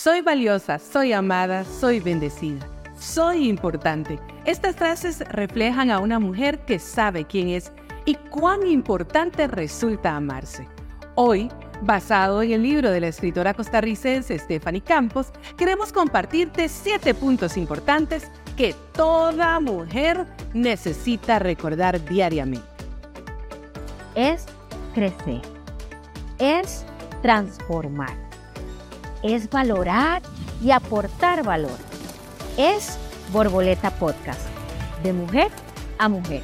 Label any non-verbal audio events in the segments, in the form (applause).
Soy valiosa, soy amada, soy bendecida, soy importante. Estas frases reflejan a una mujer que sabe quién es y cuán importante resulta amarse. Hoy, basado en el libro de la escritora costarricense Stephanie Campos, queremos compartirte siete puntos importantes que toda mujer necesita recordar diariamente. Es crecer, es transformar, es valorar y aportar valor. Es Borboleta Podcast, de mujer a mujer.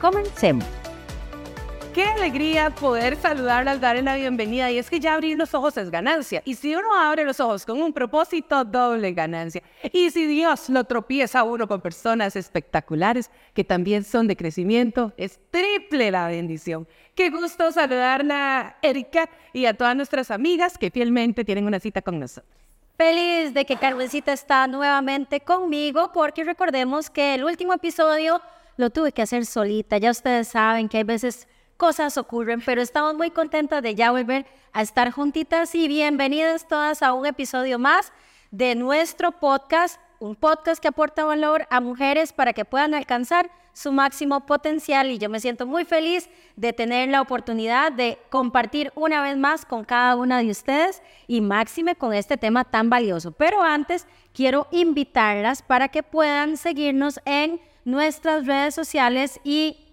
Comencemos. Qué alegría poder saludarla al darle la bienvenida. Y es que ya abrir los ojos es ganancia. Y si uno abre los ojos con un propósito, doble ganancia. Y si Dios lo tropieza a uno con personas espectaculares que también son de crecimiento, es triple la bendición. Qué gusto saludarla, Erika, y a todas nuestras amigas que fielmente tienen una cita con nosotros. Feliz de que Carmencita está nuevamente conmigo, porque recordemos que el último episodio lo tuve que hacer solita. Ya ustedes saben que hay veces cosas ocurren, pero estamos muy contentas de ya volver a estar juntitas y bienvenidas todas a un episodio más de nuestro podcast, un podcast que aporta valor a mujeres para que puedan alcanzar su máximo potencial y yo me siento muy feliz de tener la oportunidad de compartir una vez más con cada una de ustedes y máxime con este tema tan valioso. Pero antes quiero invitarlas para que puedan seguirnos en nuestras redes sociales y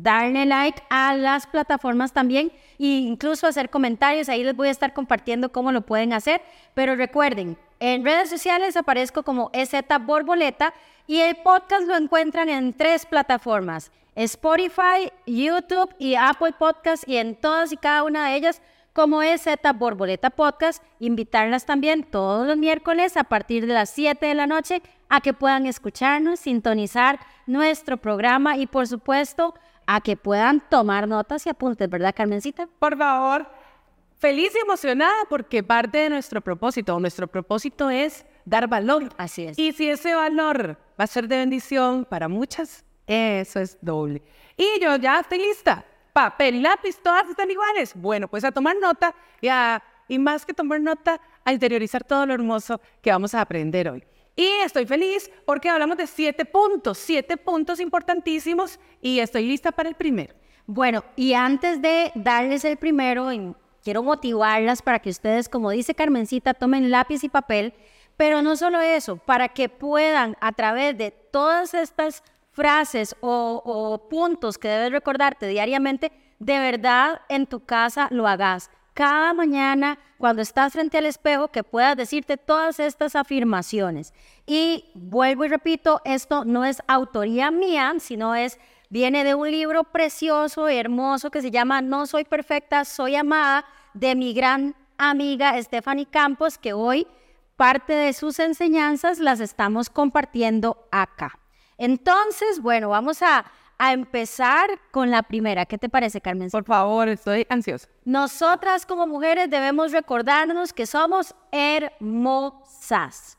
darle like a las plataformas también e incluso hacer comentarios. Ahí les voy a estar compartiendo cómo lo pueden hacer. Pero recuerden, en redes sociales aparezco como EZ Borboleta y el podcast lo encuentran en tres plataformas. Spotify, YouTube y Apple Podcast y en todas y cada una de ellas como EZ Borboleta Podcast, invitarlas también todos los miércoles a partir de las 7 de la noche a que puedan escucharnos, sintonizar nuestro programa y por supuesto a que puedan tomar notas y apuntes, ¿verdad, Carmencita? Por favor, feliz y emocionada porque parte de nuestro propósito, nuestro propósito es dar valor. Así es. Y si ese valor va a ser de bendición para muchas, eso es doble. Y yo ya estoy lista. Papel lápiz, todas están iguales. Bueno, pues a tomar nota y, y más que tomar nota, a interiorizar todo lo hermoso que vamos a aprender hoy. Y estoy feliz porque hablamos de siete puntos, siete puntos importantísimos y estoy lista para el primero. Bueno, y antes de darles el primero, quiero motivarlas para que ustedes, como dice Carmencita, tomen lápiz y papel, pero no solo eso, para que puedan a través de todas estas frases o, o puntos que debes recordarte diariamente, de verdad en tu casa lo hagas cada mañana cuando estás frente al espejo que puedas decirte todas estas afirmaciones. Y vuelvo y repito, esto no es autoría mía, sino es viene de un libro precioso, hermoso que se llama No soy perfecta, soy amada de mi gran amiga Stephanie Campos que hoy parte de sus enseñanzas las estamos compartiendo acá. Entonces, bueno, vamos a a empezar con la primera. ¿Qué te parece, Carmen? Por favor, estoy ansiosa. Nosotras como mujeres debemos recordarnos que somos hermosas.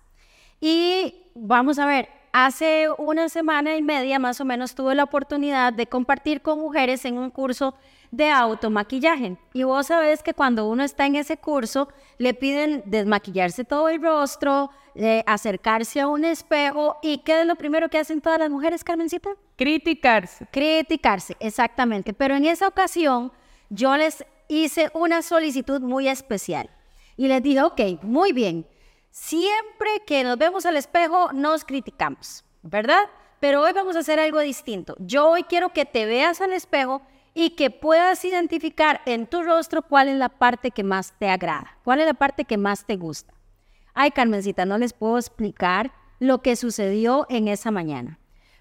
Y vamos a ver, hace una semana y media más o menos tuve la oportunidad de compartir con mujeres en un curso de automaquillaje. Y vos sabés que cuando uno está en ese curso, le piden desmaquillarse todo el rostro, eh, acercarse a un espejo. ¿Y qué es lo primero que hacen todas las mujeres, Carmencita? Criticarse. Criticarse, exactamente. Pero en esa ocasión yo les hice una solicitud muy especial. Y les dije, ok, muy bien. Siempre que nos vemos al espejo, nos criticamos, ¿verdad? Pero hoy vamos a hacer algo distinto. Yo hoy quiero que te veas al espejo y que puedas identificar en tu rostro cuál es la parte que más te agrada, cuál es la parte que más te gusta. Ay, Carmencita, no les puedo explicar lo que sucedió en esa mañana,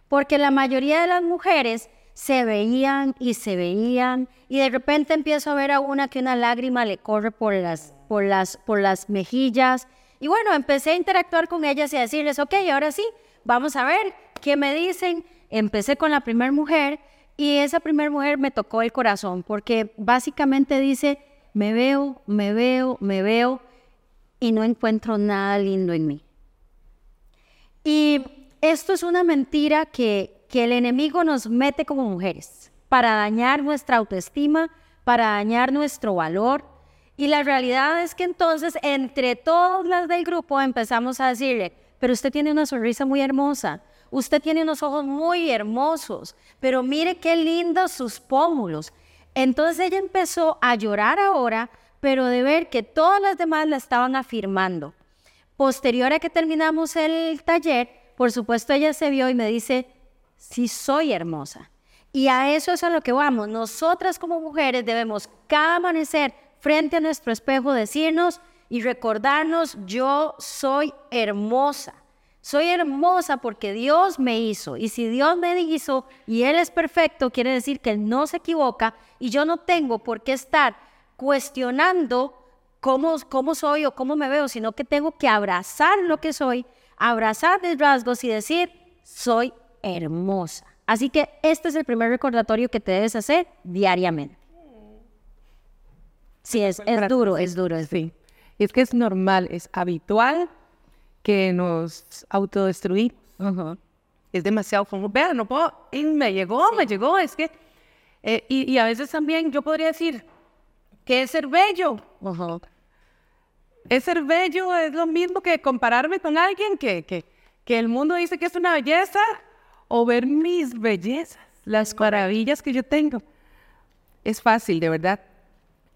porque la mayoría de las mujeres se veían y se veían y de repente empiezo a ver a una que una lágrima le corre por las, por las, por las mejillas y bueno, empecé a interactuar con ellas y a decirles, ok, ahora sí, vamos a ver qué me dicen. Empecé con la primera mujer y esa primera mujer me tocó el corazón porque básicamente dice, me veo, me veo, me veo y no encuentro nada lindo en mí. Y esto es una mentira que, que el enemigo nos mete como mujeres para dañar nuestra autoestima, para dañar nuestro valor. Y la realidad es que entonces entre todas las del grupo empezamos a decirle, pero usted tiene una sonrisa muy hermosa, usted tiene unos ojos muy hermosos, pero mire qué lindos sus pómulos. Entonces ella empezó a llorar ahora, pero de ver que todas las demás la estaban afirmando. Posterior a que terminamos el taller, por supuesto ella se vio y me dice, sí soy hermosa. Y a eso es a lo que vamos. Nosotras como mujeres debemos cada amanecer frente a nuestro espejo decirnos y recordarnos, yo soy hermosa. Soy hermosa porque Dios me hizo. Y si Dios me hizo y Él es perfecto, quiere decir que Él no se equivoca y yo no tengo por qué estar cuestionando cómo, cómo soy o cómo me veo, sino que tengo que abrazar lo que soy, abrazar mis rasgos y decir, soy hermosa. Así que este es el primer recordatorio que te debes hacer diariamente. Sí, es, es duro, es duro. Es sí. Es que es normal, es habitual que nos autodestruimos. Es demasiado como, vean, no puedo, y me llegó, me llegó, es que, eh, y, a veces también yo podría decir, que es ser bello? Es ser bello, es lo mismo que compararme con alguien que, que, que el mundo dice que es una belleza, o ver mis bellezas, las maravillas que yo tengo. Es fácil, de verdad.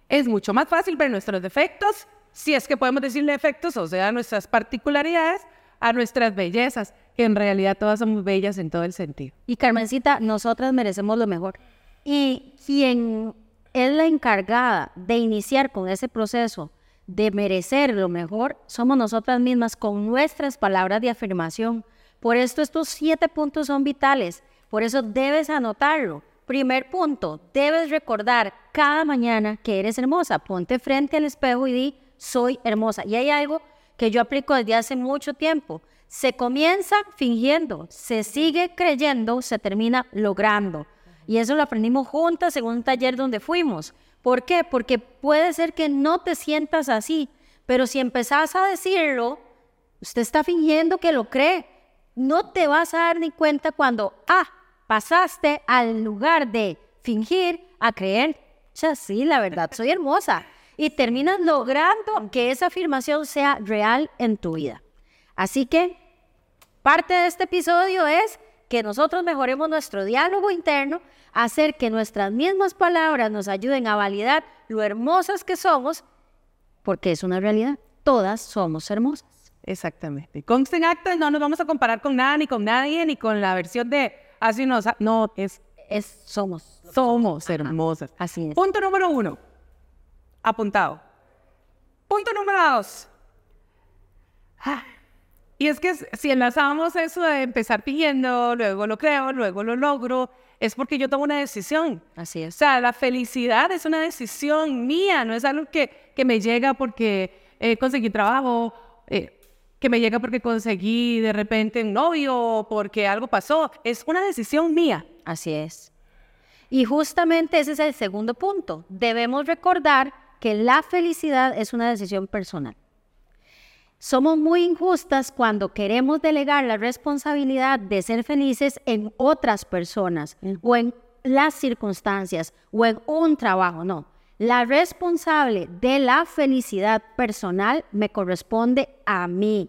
Es mucho más fácil ver nuestros defectos, si es que podemos decirle defectos, o sea, nuestras particularidades, a nuestras bellezas, que en realidad todas somos bellas en todo el sentido. Y Carmencita, nosotras merecemos lo mejor. Y quien es la encargada de iniciar con ese proceso de merecer lo mejor, somos nosotras mismas con nuestras palabras de afirmación por esto estos siete puntos son vitales. Por eso debes anotarlo. Primer punto, debes recordar cada mañana que eres hermosa. Ponte frente al espejo y di, soy hermosa. Y hay algo que yo aplico desde hace mucho tiempo. Se comienza fingiendo, se sigue creyendo, se termina logrando. Y eso lo aprendimos juntas en un taller donde fuimos. ¿Por qué? Porque puede ser que no te sientas así, pero si empezás a decirlo, usted está fingiendo que lo cree no te vas a dar ni cuenta cuando, ah, pasaste al lugar de fingir a creer, ya sí, la verdad, soy hermosa. Y terminas logrando que esa afirmación sea real en tu vida. Así que parte de este episodio es que nosotros mejoremos nuestro diálogo interno, hacer que nuestras mismas palabras nos ayuden a validar lo hermosas que somos, porque es una realidad, todas somos hermosas. Exactamente. Con actas no nos vamos a comparar con nada, ni con nadie, ni con la versión de así no, no, es, es somos. Somos hermosas. Así es. Punto número uno. Apuntado. Punto número dos. Ah, y es que si enlazamos eso de empezar pidiendo, luego lo creo, luego lo logro, es porque yo tomo una decisión. Así es. O sea, la felicidad es una decisión mía, no es algo que, que me llega porque eh, conseguí trabajo, eh, que me llega porque conseguí de repente un novio o porque algo pasó. Es una decisión mía. Así es. Y justamente ese es el segundo punto. Debemos recordar que la felicidad es una decisión personal. Somos muy injustas cuando queremos delegar la responsabilidad de ser felices en otras personas o en las circunstancias o en un trabajo. No, la responsable de la felicidad personal me corresponde a mí.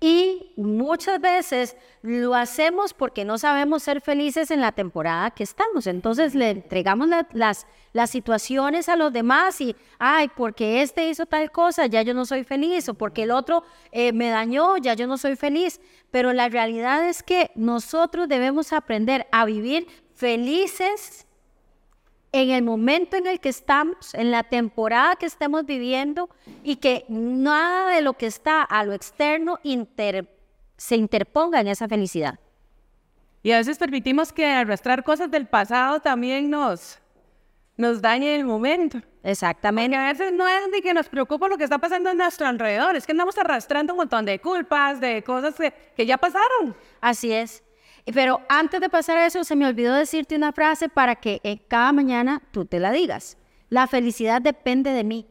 Y muchas veces lo hacemos porque no sabemos ser felices en la temporada que estamos. Entonces le entregamos las, las situaciones a los demás y, ay, porque este hizo tal cosa, ya yo no soy feliz, o porque el otro eh, me dañó, ya yo no soy feliz. Pero la realidad es que nosotros debemos aprender a vivir felices en el momento en el que estamos, en la temporada que estemos viviendo y que nada de lo que está a lo externo se interponga en esa felicidad. Y a veces permitimos que arrastrar cosas del pasado también nos, nos dañe el momento. Exactamente. a veces no es ni que nos preocupa lo que está pasando en nuestro alrededor, es que andamos arrastrando un montón de culpas, de cosas que, que ya pasaron. Así es. Pero antes de pasar a eso, se me olvidó decirte una frase para que eh, cada mañana tú te la digas. La felicidad depende de mí.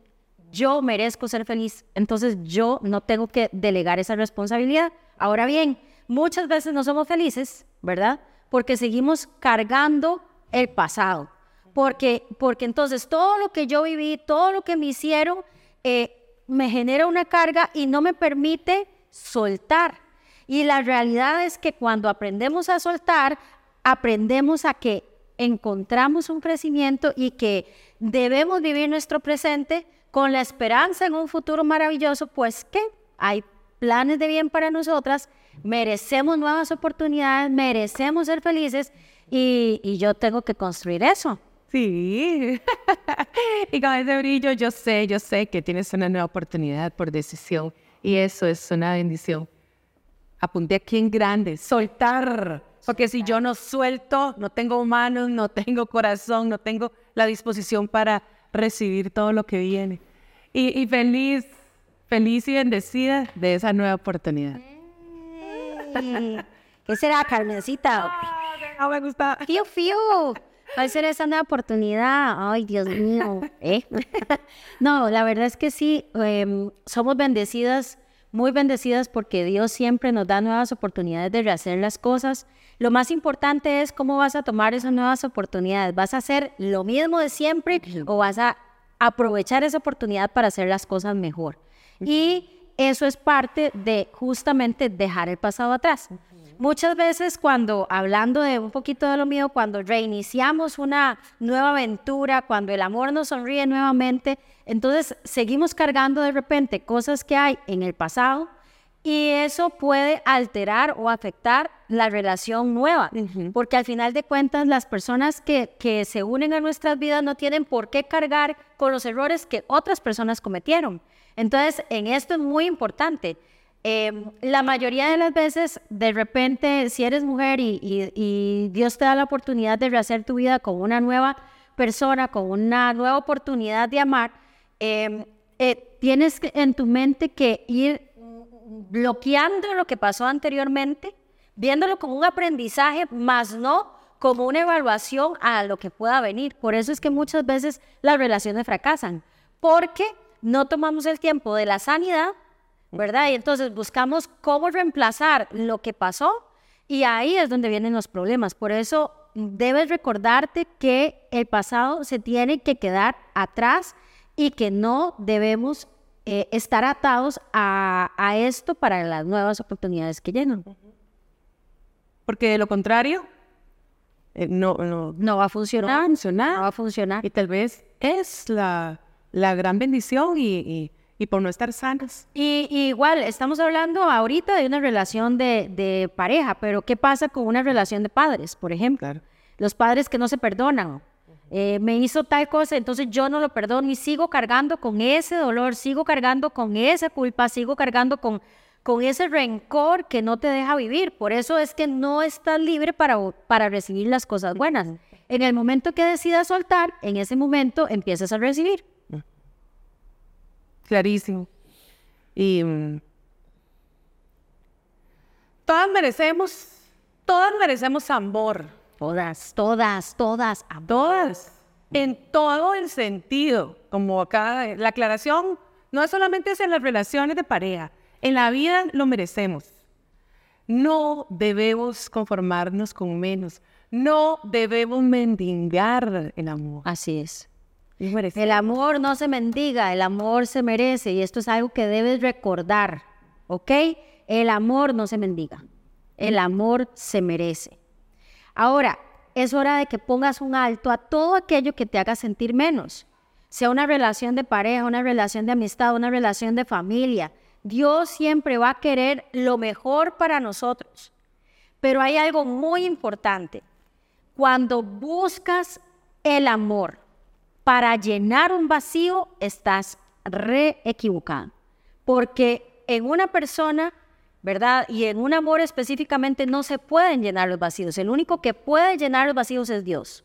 Yo merezco ser feliz, entonces yo no tengo que delegar esa responsabilidad. Ahora bien, muchas veces no somos felices, ¿verdad? Porque seguimos cargando el pasado. Porque, porque entonces todo lo que yo viví, todo lo que me hicieron, eh, me genera una carga y no me permite soltar. Y la realidad es que cuando aprendemos a soltar, aprendemos a que encontramos un crecimiento y que debemos vivir nuestro presente con la esperanza en un futuro maravilloso, pues que hay planes de bien para nosotras, merecemos nuevas oportunidades, merecemos ser felices y, yo tengo que construir eso. Sí. (laughs) y con ese brillo yo sé, yo sé que tienes una nueva oportunidad por decisión y eso es una bendición. Apunté aquí en grande, soltar. Porque si yo no suelto, no tengo manos, no tengo corazón, no tengo la disposición para recibir todo lo que viene. Y, y feliz, feliz y bendecida de esa nueva oportunidad. ¿Qué será, Carmencita? No me gusta. Fío, fío. Va a ser esa nueva oportunidad. Ay, Dios mío. ¿eh? (laughs) no, la verdad es que sí, em, somos bendecidas, muy bendecidas porque Dios siempre nos da nuevas oportunidades de rehacer las cosas. Lo más importante es cómo vas a tomar esas nuevas oportunidades. ¿Vas a hacer lo mismo de siempre o vas a aprovechar esa oportunidad para hacer las cosas mejor? Y eso es parte de justamente dejar el pasado atrás. Muchas veces cuando, hablando de un poquito de lo mío, cuando reiniciamos una nueva aventura, cuando el amor nos sonríe nuevamente, entonces seguimos cargando de repente cosas que hay en el pasado y eso puede alterar o afectar la relación nueva, porque al final de cuentas las personas que, que se unen a nuestras vidas no tienen por qué cargar con los errores que otras personas cometieron. Entonces, en esto es muy importante Em, la mayoría de las veces, de repente, si eres mujer y, Dios te da la oportunidad de rehacer tu vida con una nueva persona, con una nueva oportunidad de amar, em, eh, tienes en tu mente que ir bloqueando lo que pasó anteriormente, viéndolo como un aprendizaje, más no como una evaluación a lo que pueda venir. Por eso es que muchas veces las relaciones fracasan, porque no tomamos el tiempo de la sanidad ¿verdad? Y entonces buscamos cómo reemplazar lo que pasó y ahí es donde vienen los problemas. Por eso debes recordarte que el pasado se tiene que quedar atrás y que no debemos eh, estar atados a, esto para las nuevas oportunidades que llegan. Porque de lo contrario, eh, no, no, va a funcionar. No va a funcionar. No va a funcionar. Y tal vez es la, la gran bendición y y por no estar sanas. Y, igual, estamos hablando ahorita de una relación de, pareja, pero ¿qué pasa con una relación de padres, por ejemplo? Los padres que no se perdonan. Eh, me hizo tal cosa, entonces yo no lo perdono y sigo cargando con ese dolor, sigo cargando con esa culpa, sigo cargando con, con ese rencor que no te deja vivir. Por eso es que no estás libre para, para recibir las cosas buenas. En el momento que decidas soltar, en ese momento empiezas a recibir clarísimo. Y mm, todas merecemos, todas merecemos amor. Todas, todas, todas, Todas. En todo el sentido. Como acá, la aclaración no es solamente en las relaciones de pareja. En la vida lo merecemos. No debemos conformarnos con menos. No debemos mendigar el amor. Así es. El amor no se mendiga, el amor se merece y esto es algo que debes recordar, ¿ok? El amor no se mendiga, el amor se merece. Ahora, es hora de que pongas un alto a todo aquello que te haga sentir menos, sea una relación de pareja, una relación de amistad, una relación de familia. Dios siempre va a querer lo mejor para nosotros. Pero hay algo muy importante. Cuando buscas el amor, para llenar un vacío estás re equivocado. Porque en una persona, ¿verdad? Y en un amor específicamente no se pueden llenar los vacíos. El único que puede llenar los vacíos es Dios.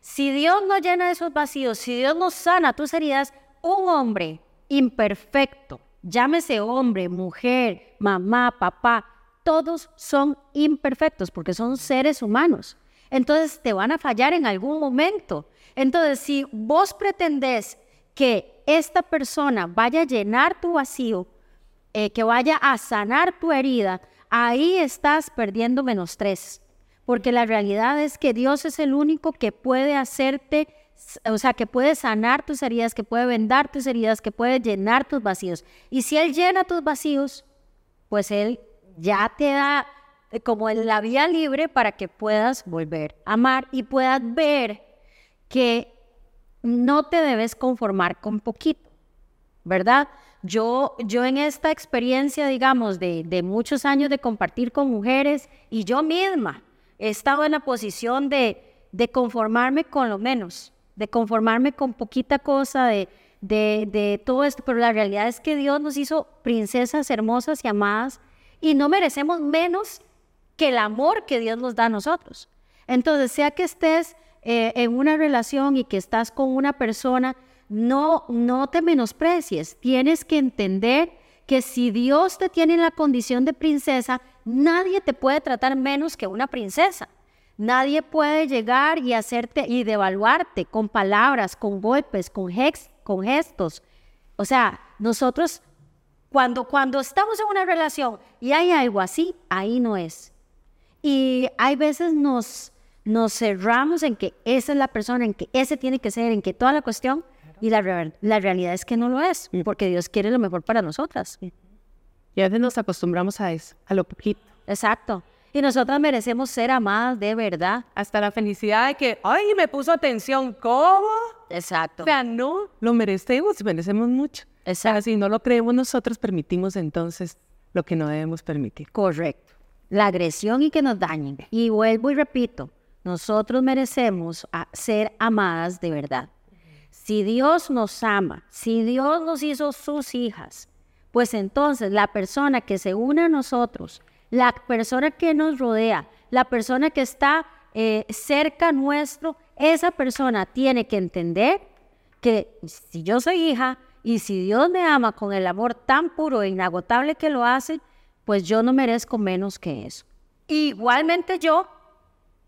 Si Dios no llena esos vacíos, si Dios no sana tus heridas, un hombre imperfecto, llámese hombre, mujer, mamá, papá, todos son imperfectos porque son seres humanos. Entonces te van a fallar en algún momento. Entonces, si vos pretendés que esta persona vaya a llenar tu vacío, eh, que vaya a sanar tu herida, ahí estás perdiendo menos tres. Porque la realidad es que Dios es el único que puede hacerte o sea, que puede sanar tus heridas, que puede vendar tus heridas, que puede llenar tus vacíos. Y si Él llena tus vacíos, pues Él ya te da eh, como la vía libre para que puedas volver a amar y puedas ver que no te debes conformar con poquito, ¿verdad? Yo, yo en esta experiencia, digamos, de, de muchos años de compartir con mujeres y yo misma he estado en la posición de, de conformarme con lo menos, de conformarme con poquita cosa, de, de, de, todo esto, pero la realidad es que Dios nos hizo princesas hermosas y amadas y no merecemos menos que el amor que Dios nos da a nosotros. Entonces, sea que estés eh, en una relación y que estás con una persona, no, no te menosprecies. Tienes que entender que si Dios te tiene en la condición de princesa, nadie te puede tratar menos que una princesa. Nadie puede llegar y hacerte y devaluarte con palabras, con golpes, con, con gestos. O sea, nosotros cuando, cuando estamos en una relación y hay algo así, ahí no es. Y hay veces nos, nos cerramos en que esa es la persona, en que ese tiene que ser, en que toda la cuestión, y la, la realidad es que no lo es, porque Dios quiere lo mejor para nosotras. Y a veces nos acostumbramos a eso, a lo poquito. Exacto. Y nosotras merecemos ser amadas de verdad. Hasta la felicidad de que, ay, me puso atención, ¿cómo? Exacto. O sea, no, lo merecemos, merecemos mucho. Exacto. si no lo creemos nosotros, permitimos entonces lo que no debemos permitir. Correcto. La agresión y que nos dañen. Y vuelvo y repito, nosotros merecemos ser amadas de verdad. Si Dios nos ama, si Dios nos hizo sus hijas, pues entonces la persona que se une a nosotros, la persona que nos rodea, la persona que está eh, cerca nuestro, esa persona tiene que entender que si yo soy hija y si Dios me ama con el amor tan puro e inagotable que lo hace, pues yo no merezco menos que eso. Igualmente yo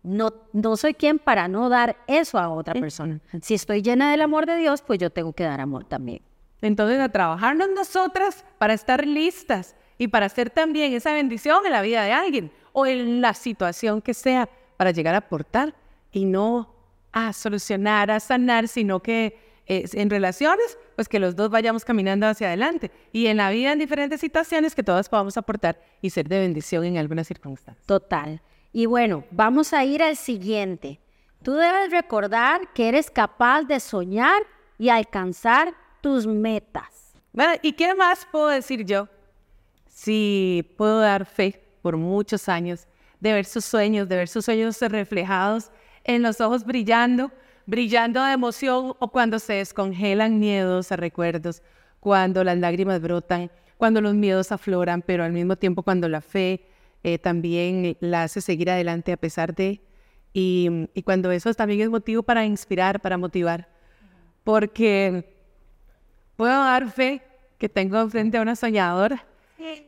no, no soy quien para no dar eso a otra persona. Si estoy llena del amor de Dios, pues yo tengo que dar amor también. Entonces, a trabajarnos nosotras para estar listas y para hacer también esa bendición en la vida de alguien o en la situación que sea para llegar a aportar y no a solucionar, a sanar, sino que en relaciones, pues que los dos vayamos caminando hacia adelante. Y en la vida, en diferentes situaciones, que todos podamos aportar y ser de bendición en algunas circunstancias. Total. Y bueno, vamos a ir al siguiente. Tú debes recordar que eres capaz de soñar y alcanzar tus metas. Bueno, ¿y qué más puedo decir yo? Si puedo dar fe por muchos años de ver sus sueños, de ver sus sueños reflejados en los ojos brillando, brillando de emoción o cuando se descongelan miedos a recuerdos, cuando las lágrimas brotan, cuando los miedos afloran, pero al mismo tiempo cuando la fe eh, también la hace seguir adelante a pesar de, y, y, cuando eso también es motivo para inspirar, para motivar, porque puedo dar fe que tengo frente a una soñadora,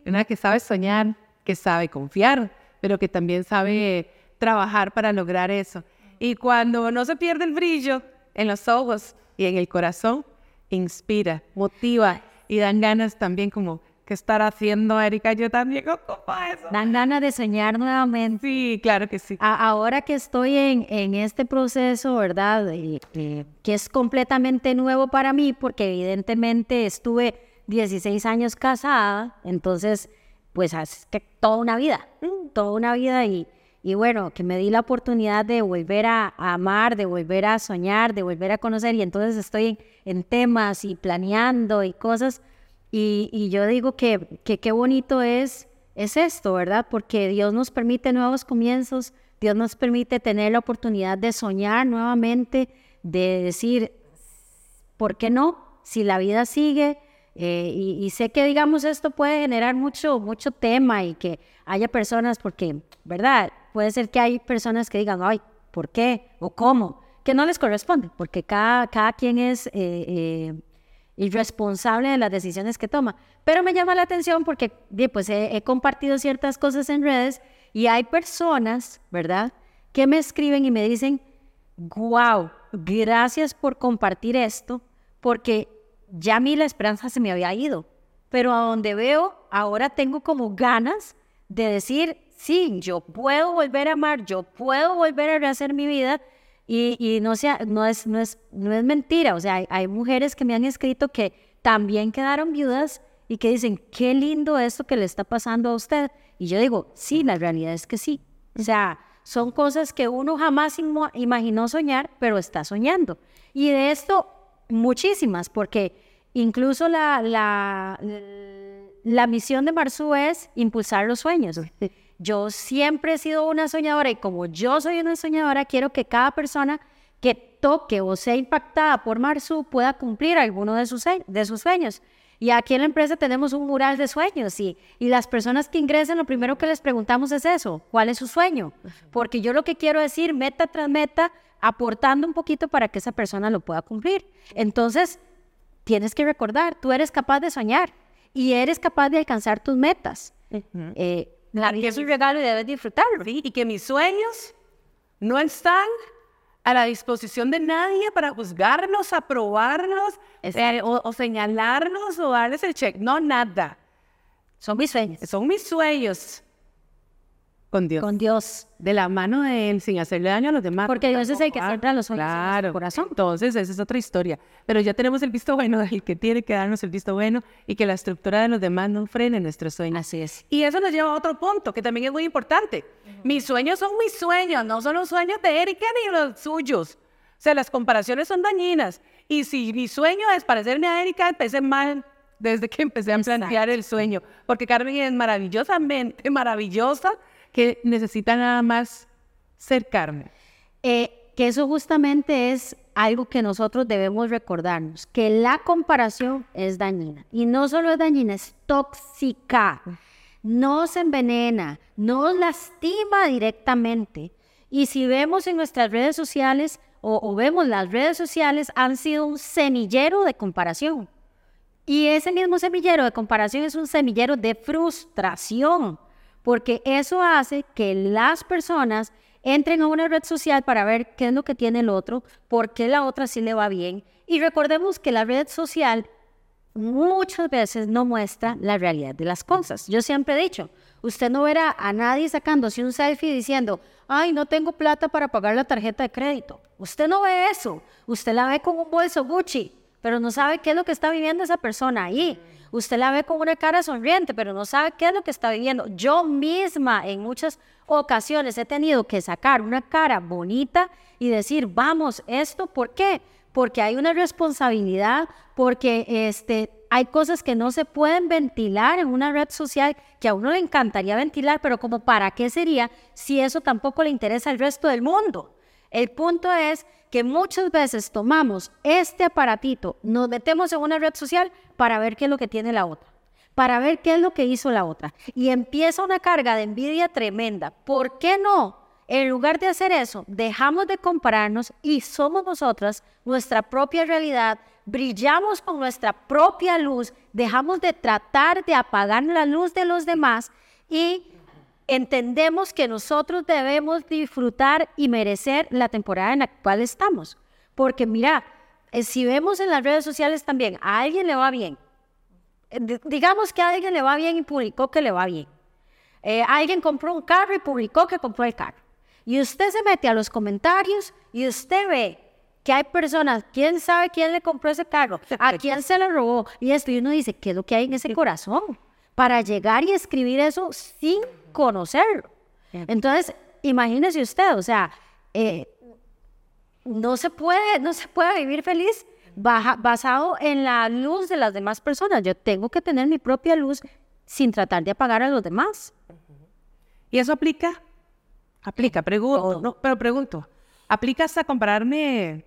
una que sabe soñar, que sabe confiar, pero que también sabe trabajar para lograr eso. Y cuando no se pierde el brillo en los ojos y en el corazón, inspira, motiva y dan ganas también como que estar haciendo, Erika, yo también ocupo eso. Dan ganas de soñar nuevamente. Sí, claro que sí. ahora que estoy en, en este proceso, ¿verdad? que es completamente nuevo para mí, porque evidentemente estuve 16 años casada, entonces, pues es que toda una vida, toda una vida y y bueno, que me di la oportunidad de volver a, amar, de volver a soñar, de volver a conocer y entonces estoy en, temas y planeando y cosas y, yo digo que qué bonito es, es esto, ¿verdad? Porque Dios nos permite nuevos comienzos, Dios nos permite tener la oportunidad de soñar nuevamente, de decir, ¿por qué no? Si la vida sigue, eh, y, sé que, digamos, esto puede generar mucho, mucho tema y que haya personas, porque, ¿verdad? Puede ser que hay personas que digan, ay, ¿por qué? ¿O cómo? Que no les corresponde, porque cada, cada quien es eh, eh, irresponsable de las decisiones que toma. Pero me llama la atención porque, pues, he, he compartido ciertas cosas en redes y hay personas, ¿verdad? Que me escriben y me dicen, wow, gracias por compartir esto, porque ya a mí la esperanza se me había ido, pero a donde veo, ahora tengo como ganas de decir, sí, yo puedo volver a amar, yo puedo volver a rehacer mi vida Y, y no, sea, no, es, no, es, no es mentira, o sea, hay, hay mujeres que me han escrito que también quedaron viudas y que dicen, qué lindo esto que le está pasando a usted. Y yo digo, sí, la realidad es que sí. O sea, son cosas que uno jamás imaginó soñar, pero está soñando. Y de esto, muchísimas, porque incluso la, la, la misión de Marsú es impulsar los sueños. Yo siempre he sido una soñadora y como yo soy una soñadora, quiero que cada persona que toque o sea impactada por Marsú pueda cumplir alguno de sus, de sus sueños. Y aquí en la empresa tenemos un mural de sueños y, y las personas que ingresan lo primero que les preguntamos es eso, ¿cuál es su sueño? Porque yo lo que quiero decir, meta tras meta, aportando un poquito para que esa persona lo pueda cumplir. Entonces, tienes que recordar, tú eres capaz de soñar y eres capaz de alcanzar tus metas. eh, la vida es un regalo y debes disfrutarlo. Y que mis sueños no están a la disposición de nadie para juzgarnos, aprobarnos eh, o, o, señalarnos o darles el check. No, nada. Son mis sueños. Son mis sueños. Con Dios. Con Dios. De la mano de Él, sin hacerle daño a los demás. Porque Dios es el que siempre a los sueños claro. en corazón. Entonces, esa es otra historia. Pero ya tenemos el visto bueno del que tiene que darnos el visto bueno y que la estructura de los demás no frene nuestros sueños. Así es. Y eso nos lleva a otro punto que también es muy importante. Uh -huh. Mis sueños son mis sueños, no son los sueños de Erika ni los suyos. O sea, las comparaciones son dañinas. Y si mi sueño es parecerme a Erika, empecé mal desde que empecé a plantear el sueño. Porque Carmen es maravillosamente maravillosa que necesita nada más ser Carmen. Eh, que eso justamente es algo que nosotros debemos recordarnos, que la comparación es dañina. Y no solo es dañina, es tóxica. Nos envenena, nos lastima directamente. Y si vemos en nuestras redes sociales o vemos las redes sociales, han sido un semillero de comparación. Y ese mismo semillero de comparación es un semillero de frustración porque eso hace que las personas entren a una red social para ver qué es lo que tiene el otro, por qué la otra sí le va bien. Y recordemos que la red social muchas veces no muestra la realidad de las cosas. Yo siempre he dicho, usted no verá a nadie sacándose un selfie diciendo, ay, no tengo plata para pagar la tarjeta de crédito. Usted no ve eso. Usted la ve con un bolso Gucci, pero no sabe qué es lo que está viviendo esa persona ahí. Usted la ve con una cara sonriente, pero no sabe qué es lo que está viviendo. Yo misma en muchas ocasiones he tenido que sacar una cara bonita y decir, vamos, esto, ¿por qué? Porque hay una responsabilidad, porque este, hay cosas que no se pueden ventilar en una red social que a uno le encantaría ventilar, pero como para qué sería si eso tampoco le interesa al resto del mundo. El punto es que muchas veces tomamos este aparatito, nos metemos en una red social para ver qué es lo que tiene la otra, para ver qué es lo que hizo la otra. Y empieza una carga de envidia tremenda. ¿Por qué no? En lugar de hacer eso, dejamos de compararnos y somos nosotras nuestra propia realidad, brillamos con nuestra propia luz, dejamos de tratar de apagar la luz de los demás y entendemos que nosotros debemos disfrutar y merecer la temporada en la cual estamos. Porque mira, si vemos en las redes sociales también, a alguien le va bien. Digamos que a alguien le va bien y publicó que le va bien. Eh, alguien compró un carro y publicó que compró el carro. Y usted se mete a los comentarios y usted ve que hay personas, quién sabe quién le compró ese carro, a quién se lo robó y esto. Y uno dice, ¿qué es lo que hay en ese corazón? Para llegar y escribir eso sin conocerlo. Entonces, imagínese usted, o sea, eh, no, se puede, no se puede vivir feliz baja, basado en la luz de las demás personas. Yo tengo que tener mi propia luz sin tratar de apagar a los demás. ¿Y eso aplica? Aplica, pregunto. No, pero pregunto, ¿aplica hasta compararme?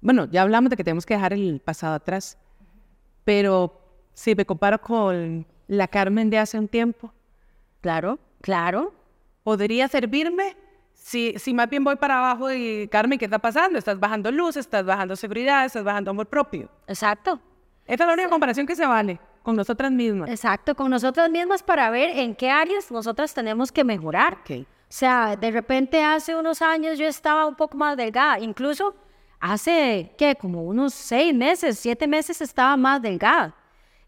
Bueno, ya hablamos de que tenemos que dejar el pasado atrás, pero si me comparo con la Carmen de hace un tiempo, Claro, claro. ¿Podría servirme? Si, si más bien voy para abajo y, Carmen, ¿qué está pasando? Estás bajando luz, estás bajando seguridad, estás bajando amor propio. Exacto. Esta es la única comparación que se vale con nosotras mismas. Exacto, con nosotras mismas para ver en qué áreas nosotras tenemos que mejorar. Okay. O sea, de repente hace unos años yo estaba un poco más delgada, incluso hace, ¿qué? Como unos seis meses, siete meses estaba más delgada.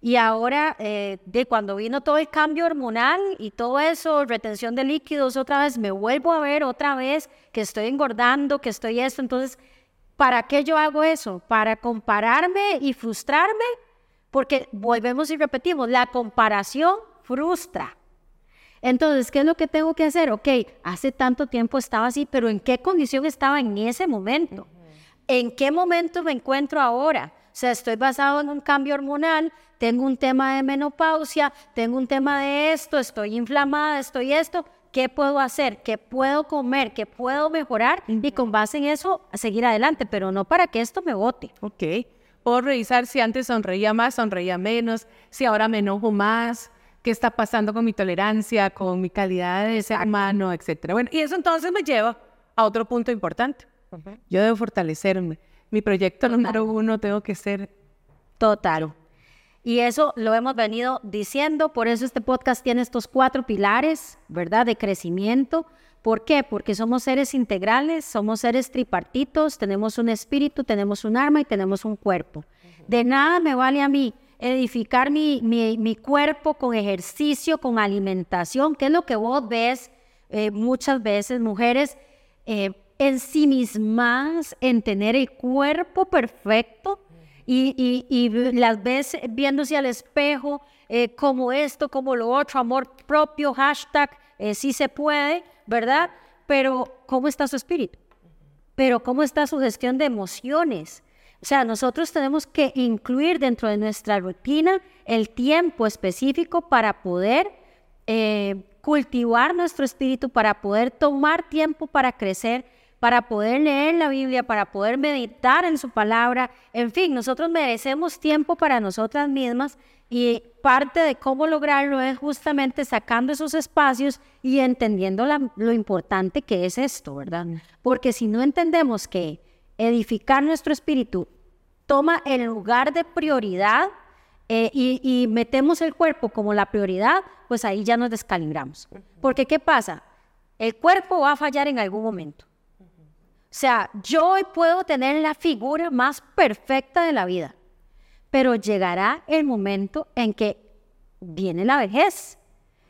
Y ahora, eh, de cuando vino todo el cambio hormonal y todo eso, retención de líquidos, otra vez me vuelvo a ver otra vez que estoy engordando, que estoy esto. Entonces, ¿para qué yo hago eso? ¿Para compararme y frustrarme? Porque volvemos y repetimos, la comparación frustra. Entonces, ¿qué es lo que tengo que hacer? Ok, hace tanto tiempo estaba así, pero ¿en qué condición estaba en ese momento? ¿En qué momento me encuentro ahora? O sea, estoy basado en un cambio hormonal, tengo un tema de menopausia, tengo un tema de esto, estoy inflamada, estoy esto. ¿Qué puedo hacer? ¿Qué puedo comer? ¿Qué puedo mejorar? Y con base en eso, seguir adelante, pero no para que esto me bote. Ok. Puedo revisar si antes sonreía más, sonreía menos, si ahora me enojo más, qué está pasando con mi tolerancia, con mi calidad de ser humano, etcétera. Bueno, y eso entonces me lleva a otro punto importante. Yo debo fortalecerme. Mi proyecto número uno tengo que ser total. Y eso lo hemos venido diciendo, por eso este podcast tiene estos cuatro pilares, ¿verdad? De crecimiento. ¿Por qué? Porque somos seres integrales, somos seres tripartitos, tenemos un espíritu, tenemos un alma y tenemos un cuerpo. De nada me vale a mí edificar mi, mi, cuerpo con ejercicio, con alimentación, que es lo que vos ves eh, muchas veces, mujeres eh, en sí mismas, en tener el cuerpo perfecto y, y, las ves viéndose al espejo eh, como esto, como lo otro, amor propio, hashtag, eh, sí se puede, ¿verdad? Pero ¿cómo está su espíritu? Pero ¿cómo está su gestión de emociones? O sea, nosotros tenemos que incluir dentro de nuestra rutina el tiempo específico para poder eh, cultivar nuestro espíritu, para poder tomar tiempo para crecer, para poder leer la Biblia, para poder meditar en su palabra. En fin, nosotros merecemos tiempo para nosotras mismas y parte de cómo lograrlo es justamente sacando esos espacios y entendiendo lo importante que es esto, ¿verdad? Porque si no entendemos que edificar nuestro espíritu toma el lugar de prioridad eh, y, metemos el cuerpo como la prioridad, pues ahí ya nos descalibramos. Porque ¿qué pasa? El cuerpo va a fallar en algún momento. O sea, yo hoy puedo tener la figura más perfecta de la vida, pero llegará el momento en que viene la vejez.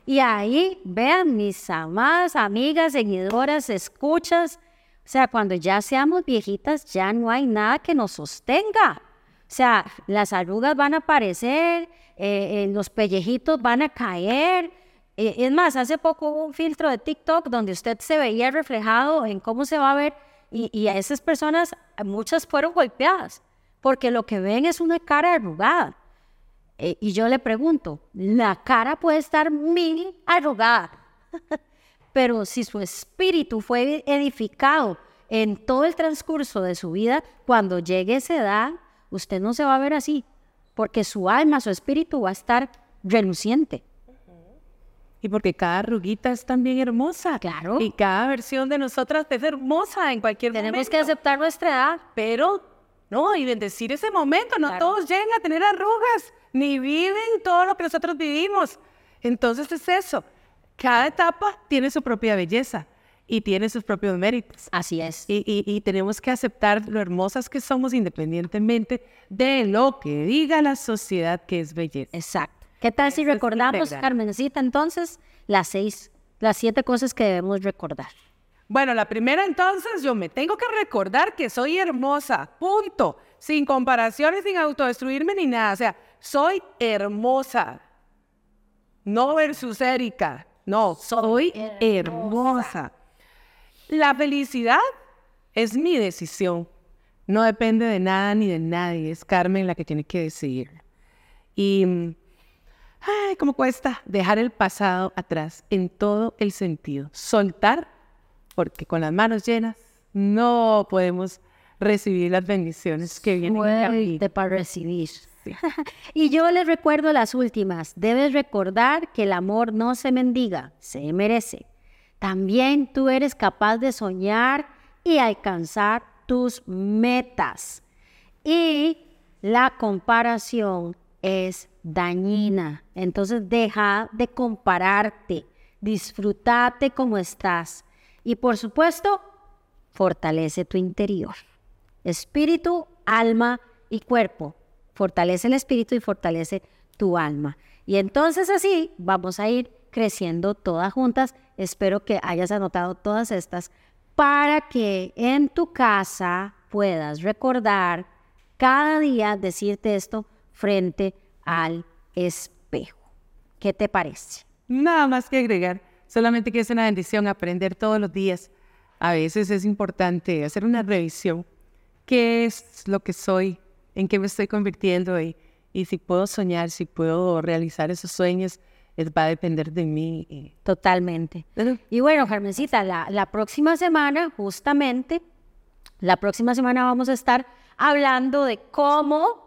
Y ahí, vean, mis amadas amigas, seguidoras, escuchas, o sea, cuando ya seamos viejitas, ya no hay nada que nos sostenga. O sea, las arrugas van a aparecer, eh, eh, los pellejitos van a caer. Eh, es más, hace poco hubo un filtro de TikTok donde usted se veía reflejado en cómo se va a ver y, a esas personas, muchas fueron golpeadas porque lo que ven es una cara arrugada. y yo le pregunto, la cara puede estar mil arrugada, (laughs) pero si su espíritu fue edificado en todo el transcurso de su vida, cuando llegue esa edad, usted no se va a ver así, porque su alma, su espíritu va a estar reluciente. Y porque cada arruguita es también hermosa. Claro. Y cada versión de nosotras es hermosa en cualquier momento. Tenemos que aceptar nuestra edad. Pero, no, y bendecir ese momento. No todos llegan a tener arrugas, ni viven todo lo que nosotros vivimos. Entonces es eso cada etapa tiene su propia belleza y tiene sus propios méritos. Así es. Y, tenemos que aceptar lo hermosas que somos independientemente de lo que diga la sociedad que es belleza. Exacto. ¿Qué tal si recordamos, Carmencita, entonces, las seis, las siete cosas que debemos recordar? Bueno, la primera entonces, yo me tengo que recordar que soy hermosa, punto, sin comparaciones, sin autodestruirme ni nada. O sea, soy hermosa, no versus Erika, no, soy hermosa. La felicidad es mi decisión. No depende de nada ni de nadie. Es Carmen la que tiene que decidir. Y, ay, ¿cómo cuesta dejar el pasado atrás en todo el sentido? Soltar, porque con las manos llenas no podemos recibir las bendiciones que vienen para recibir. (laughs) y yo les recuerdo las últimas. Debes recordar que el amor no se mendiga, se merece. También tú eres capaz de soñar y alcanzar tus metas. Y la comparación es dañina. Entonces deja de compararte. Disfrútate como estás. Y por supuesto, fortalece tu interior. Espíritu, alma y cuerpo fortalece el espíritu y fortalece tu alma. Y entonces así vamos a ir creciendo todas juntas. Espero que hayas anotado todas estas para que en tu casa puedas recordar cada día decirte esto frente al espejo. ¿Qué te parece? Nada más que agregar, solamente que es una bendición aprender todos los días. A veces es importante hacer una revisión. ¿Qué es lo que soy? ¿En qué me estoy convirtiendo? Y, y si puedo soñar, si puedo realizar esos sueños, va a depender de mí. Totalmente. Y bueno, Carmencita, la, la próxima semana, justamente, la próxima semana vamos a estar hablando de cómo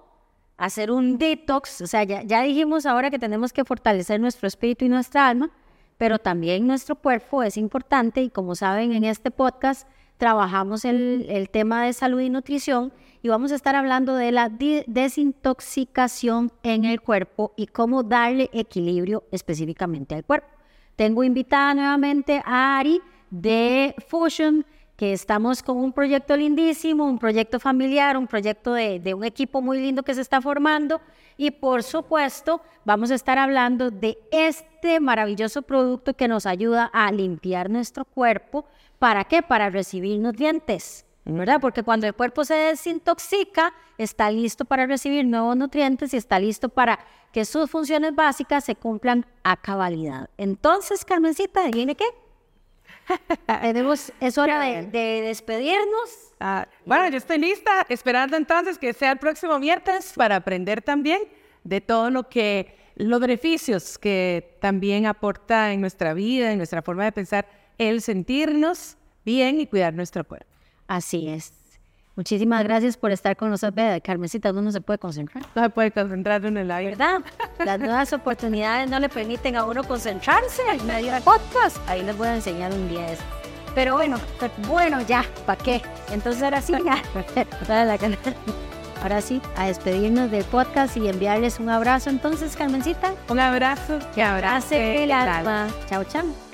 hacer un detox. O sea, ya, dijimos ahora que tenemos que fortalecer nuestro espíritu y nuestra alma, pero también nuestro cuerpo es importante y como saben en este podcast trabajamos el, el tema de salud y nutrición y vamos a estar hablando de la desintoxicación en el cuerpo y cómo darle equilibrio específicamente al cuerpo. Tengo invitada nuevamente a Ari de Fusion, que estamos con un proyecto lindísimo, un proyecto familiar, un proyecto de, un equipo muy lindo que se está formando y por supuesto vamos a estar hablando de este maravilloso producto que nos ayuda a limpiar nuestro cuerpo. ¿Para qué? Para recibir nutrientes. ¿verdad? Porque cuando el cuerpo se desintoxica, está listo para recibir nuevos nutrientes y está listo para que sus funciones básicas se cumplan a cabalidad. Entonces, Carmencita, ¿viene qué? (laughs) Tenemos, es hora de, despedirnos. Ah, bueno, yo estoy lista, esperando entonces que sea el próximo viernes para aprender también de todo lo que, los beneficios que también aporta en nuestra vida, en nuestra forma de pensar, el sentirnos bien y cuidar nuestro cuerpo. Así es. Muchísimas gracias por estar con nosotros. Carmencita, ¿dónde se puede concentrar? No se puede concentrar en el aire. ¿Verdad? Las nuevas (laughs) oportunidades no le permiten a uno concentrarse en medio del podcast. Ahí les voy a enseñar un 10. Pero bueno, bueno, ya, ¿para qué? Entonces ahora sí, ya. (laughs) Ahora sí, a despedirnos del podcast y enviarles un abrazo. Entonces, Carmencita. Un abrazo. Que abrace el alma. Chao, chao.